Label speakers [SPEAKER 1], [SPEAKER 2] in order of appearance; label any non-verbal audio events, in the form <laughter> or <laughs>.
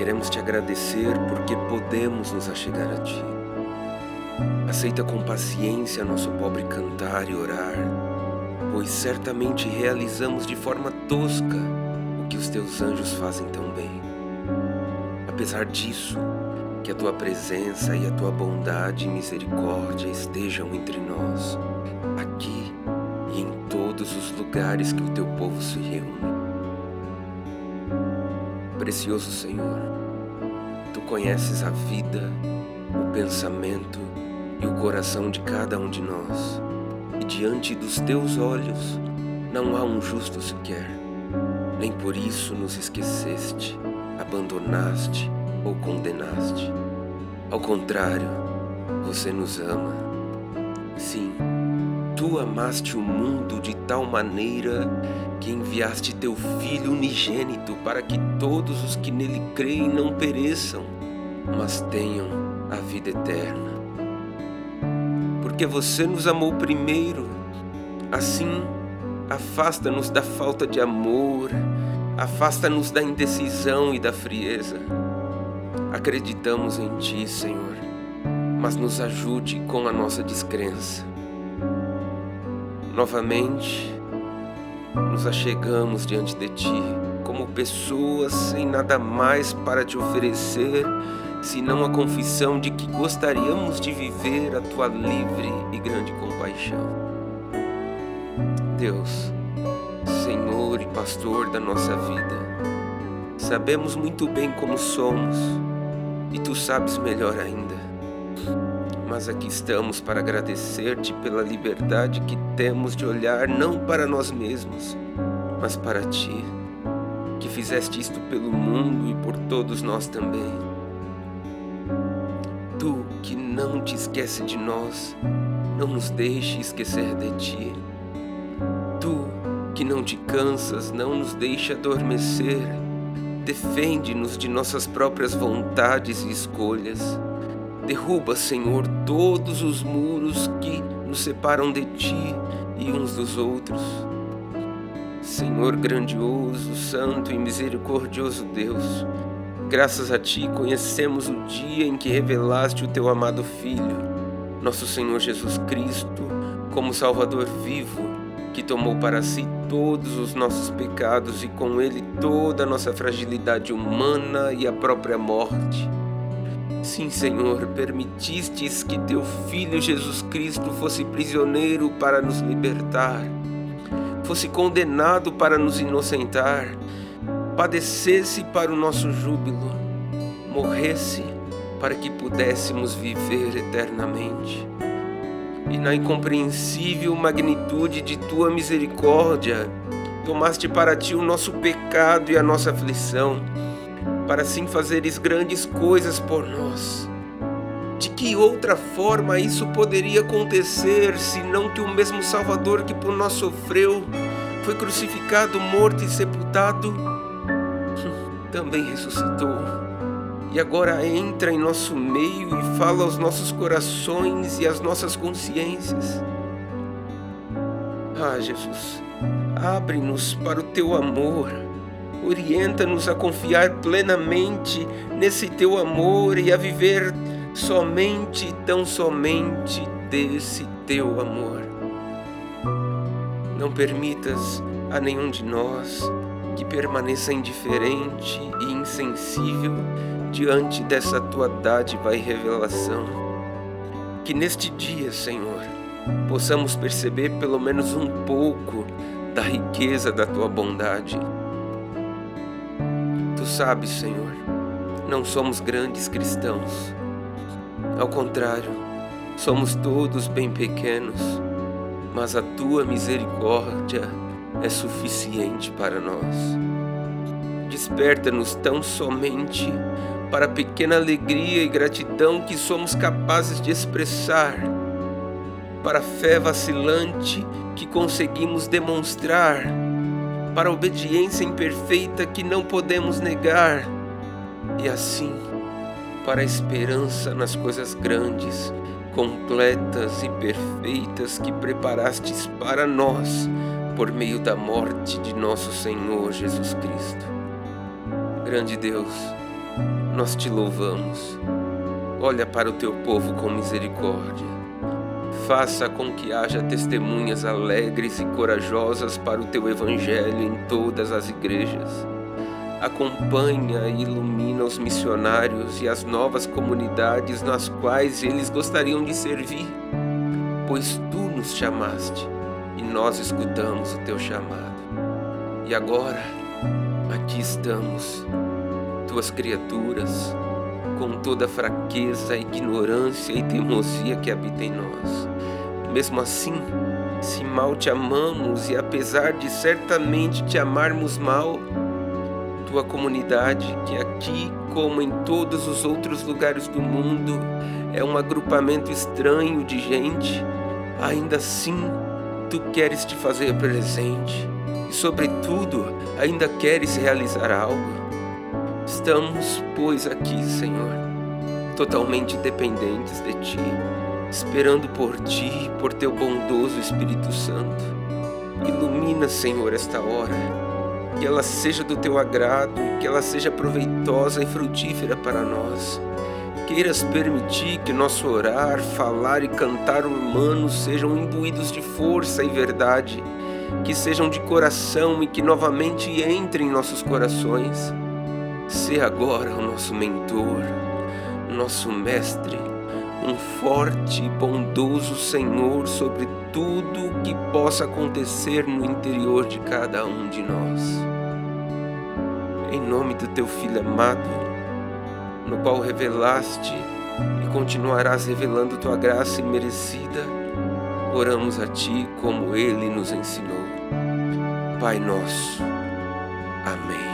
[SPEAKER 1] Queremos te agradecer porque podemos nos achegar a ti. Aceita com paciência nosso pobre cantar e orar, pois certamente realizamos de forma tosca o que os teus anjos fazem tão bem. Apesar disso, que a tua presença e a tua bondade e misericórdia estejam entre nós, aqui e em todos os lugares que o teu povo se reúne. Precioso Senhor, tu conheces a vida, o pensamento e o coração de cada um de nós, e diante dos teus olhos não há um justo sequer, nem por isso nos esqueceste, abandonaste ou condenaste. Ao contrário, você nos ama. Tu amaste o mundo de tal maneira que enviaste teu Filho unigênito para que todos os que nele creem não pereçam, mas tenham a vida eterna. Porque você nos amou primeiro, assim afasta-nos da falta de amor, afasta-nos da indecisão e da frieza. Acreditamos em Ti, Senhor, mas nos ajude com a nossa descrença. Novamente, nos achegamos diante de Ti como pessoas sem nada mais para te oferecer senão a confissão de que gostaríamos de viver a Tua livre e grande compaixão. Deus, Senhor e Pastor da nossa vida, sabemos muito bem como somos e tu sabes melhor ainda. Mas aqui estamos para agradecer-te pela liberdade que temos de olhar não para nós mesmos, mas para ti, que fizeste isto pelo mundo e por todos nós também. Tu que não te esquece de nós, não nos deixe esquecer de ti. Tu que não te cansas, não nos deixe adormecer Defende-nos de nossas próprias vontades e escolhas. Derruba, Senhor, todos os muros que nos separam de Ti e uns dos outros. Senhor grandioso, santo e misericordioso Deus, graças a Ti conhecemos o dia em que revelaste o Teu amado Filho, nosso Senhor Jesus Cristo, como Salvador vivo que tomou para si todos os nossos pecados e com ele toda a nossa fragilidade humana e a própria morte. Sim, Senhor, permitistes que teu Filho Jesus Cristo fosse prisioneiro para nos libertar, fosse condenado para nos inocentar, padecesse para o nosso júbilo, morresse para que pudéssemos viver eternamente. E na incompreensível magnitude de tua misericórdia, tomaste para ti o nosso pecado e a nossa aflição, para assim fazeres grandes coisas por nós. De que outra forma isso poderia acontecer, senão que o mesmo Salvador que por nós sofreu, foi crucificado, morto e sepultado, <laughs> também ressuscitou? e agora entra em nosso meio e fala aos nossos corações e às nossas consciências. Ah, Jesus, abre-nos para o teu amor, orienta-nos a confiar plenamente nesse teu amor e a viver somente tão somente desse teu amor. Não permitas a nenhum de nós que permaneça indiferente e insensível diante dessa tua dádiva e revelação. Que neste dia, Senhor, possamos perceber pelo menos um pouco da riqueza da tua bondade. Tu sabes, Senhor, não somos grandes cristãos. Ao contrário, somos todos bem pequenos, mas a tua misericórdia é suficiente para nós. Desperta-nos tão somente para a pequena alegria e gratidão que somos capazes de expressar, para a fé vacilante que conseguimos demonstrar, para a obediência imperfeita que não podemos negar, e assim para a esperança nas coisas grandes, completas e perfeitas que preparastes para nós por meio da morte de nosso Senhor Jesus Cristo. Grande Deus, nós te louvamos. Olha para o teu povo com misericórdia. Faça com que haja testemunhas alegres e corajosas para o teu evangelho em todas as igrejas. Acompanha e ilumina os missionários e as novas comunidades nas quais eles gostariam de servir, pois tu nos chamaste e nós escutamos o teu chamado. E agora, aqui estamos, tuas criaturas, com toda a fraqueza, ignorância e teimosia que habita em nós. Mesmo assim, se mal te amamos e apesar de certamente te amarmos mal, tua comunidade, que aqui, como em todos os outros lugares do mundo, é um agrupamento estranho de gente, ainda assim tu queres te fazer presente e, sobretudo, ainda queres realizar algo. Estamos, pois, aqui, Senhor, totalmente dependentes de Ti, esperando por Ti por Teu bondoso Espírito Santo. Ilumina, Senhor, esta hora, que ela seja do Teu agrado, que ela seja proveitosa e frutífera para nós. Queiras permitir que nosso orar, falar e cantar humanos sejam imbuídos de força e verdade, que sejam de coração e que novamente entrem em nossos corações Sê agora o nosso mentor, nosso mestre, um forte e bondoso Senhor sobre tudo o que possa acontecer no interior de cada um de nós. Em nome do teu Filho amado, no qual revelaste e continuarás revelando tua graça imerecida, oramos a ti como ele nos ensinou. Pai nosso. Amém.